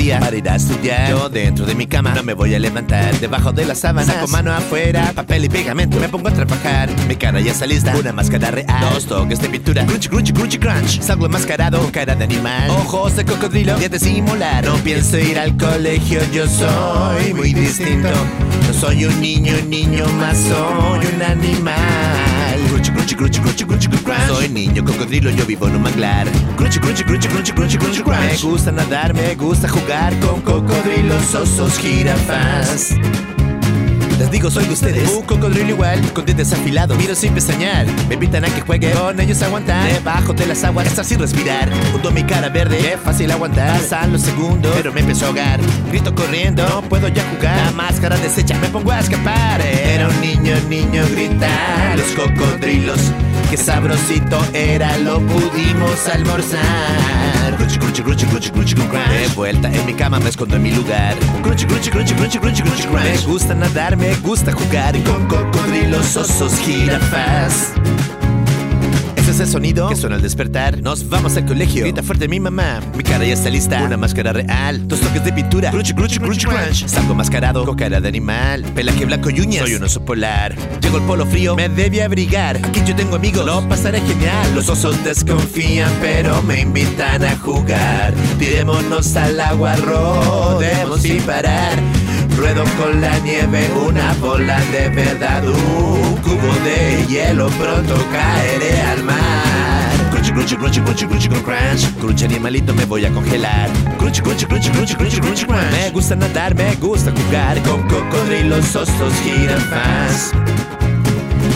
ir a estudiar. Yo dentro de mi cama no me voy a levantar. Debajo de la sábana, saco mano afuera, papel y pegamento. Me pongo a trabajar. Mi cara ya está lista, una máscara real. Dos toques de pintura, crunchy, crunchy, crunchy, crunch. Salgo enmascarado con cara de animal. Ojos de cocodrilo, dientes simular. No pienso ir al colegio, yo soy muy distinto. No soy un niño, un niño más, soy un animal. Crunchy, crunchy, crunchy, crunchy, crunchy, crunch. Soy niño cocodrilo, yo vivo en un manglar. Crunchy, crunchy, crunchy, crunchy, crunchy, crunchy, crunch. Me gusta nadar, me gusta jugar con cocodrilos, osos, jirafas. Les digo, soy de ustedes. Un cocodrilo igual, con dientes afilados. Miro sin pestañear. Me invitan a que juegue con ellos aguantar. Debajo de las aguas, estar sin respirar. Junto a mi cara verde, es fácil aguantar. Pasan los segundos, pero me empezó a ahogar. Grito corriendo, no puedo ya jugar. La máscara deshecha, me pongo a escapar. Era un niño, niño grita. Los cocodrilos, qué sabrosito era, lo pudimos almorzar. Crunchy, crunchy, crunchy, crunchy, crunchy, crunch. De vuelta en mi cama, me escondo en mi lugar. Crunchy, crunchy, crunchy, crunchy, crunchy, crunchy, crunch. Me gusta nadar, me gusta jugar con cocodrilos, osos, jirafas. Ese sonido que suena al despertar. Nos vamos al colegio. Grita fuerte mi mamá. Mi cara ya está lista. Una máscara real. Dos toques de pintura. Crunchy, crunchy, crunchy, crunch. Salgo mascarado con cara de animal. Pelaje blanco y uñas. Soy un oso polar. Llegó el polo frío. Me debe abrigar. Aquí yo tengo amigos. Lo pasaré genial. Los osos desconfían, pero me invitan a jugar. Tirémonos al agua, rodemos sin parar. Ruedo con la nieve, una bola de verdad, un cubo de hielo, pronto caeré al mar. Crunchy, crunchy, crunchy, crunchy, crunchy, crunch. Crunchy animalito, me voy a congelar. Crunchy, crunchy, crunchy, crunchy, crunchy, crunchy, crunch. Me gusta nadar, me gusta jugar con cocodrilos, osos, jirafas.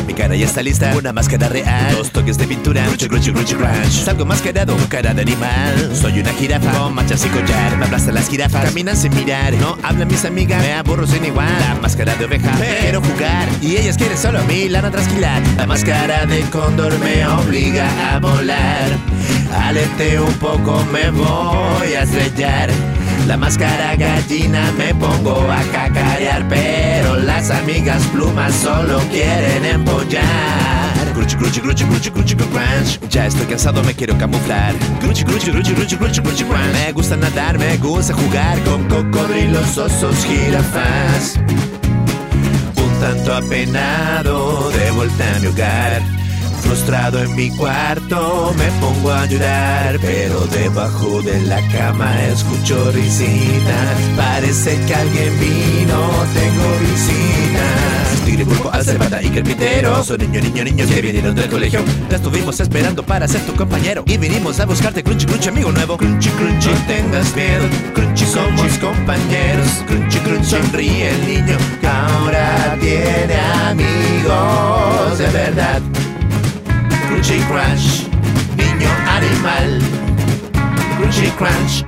Mi cara ya está lista, una máscara real, dos toques de pintura, crunchy, crunchy, crunchy, crunch. Salgo mascarado con cara de animal, soy una jirafa con manchas y collar, me aplastan las jirafas, caminan sin mirar, no hablan mis amigas, me aburro sin igual, la máscara de oveja, jugar, y ellas quieren solo a mí, lana trasquilar, la máscara de cóndor me obliga a volar, alete un poco, me voy a estrellar. La máscara gallina me pongo a cacarear, pero las amigas plumas solo quieren empollar. Crunchy, crunchy, crunchy, crunchy, crunchy, crunch. Ya estoy cansado, me quiero camuflar. Crunchy, crunchy, crunchy, crunchy, crunchy, crunchy, crunch. Me gusta nadar, me gusta jugar con cocodrilos, osos, jirafas. Tanto apenado, de vuelta a mi hogar. Frustrado en mi cuarto, me pongo a llorar, pero debajo de la cama escucho risitas. Parece que alguien vino, tengo visitas. Tigre, pulpo, alcebata y carpintero. Son niño, niño, niños que vinieron del colegio. Te estuvimos esperando para ser tu compañero. Y vinimos a buscarte, crunchy, crunchy, amigo nuevo. Crunchy, crunchy, no tengas miedo. Crunchy, somos compañeros. Crunchy, crunchy, sonríe el niño. Tiene amigos de verdad. Crunchy Crunch, niño animal. Crunchy Crunch,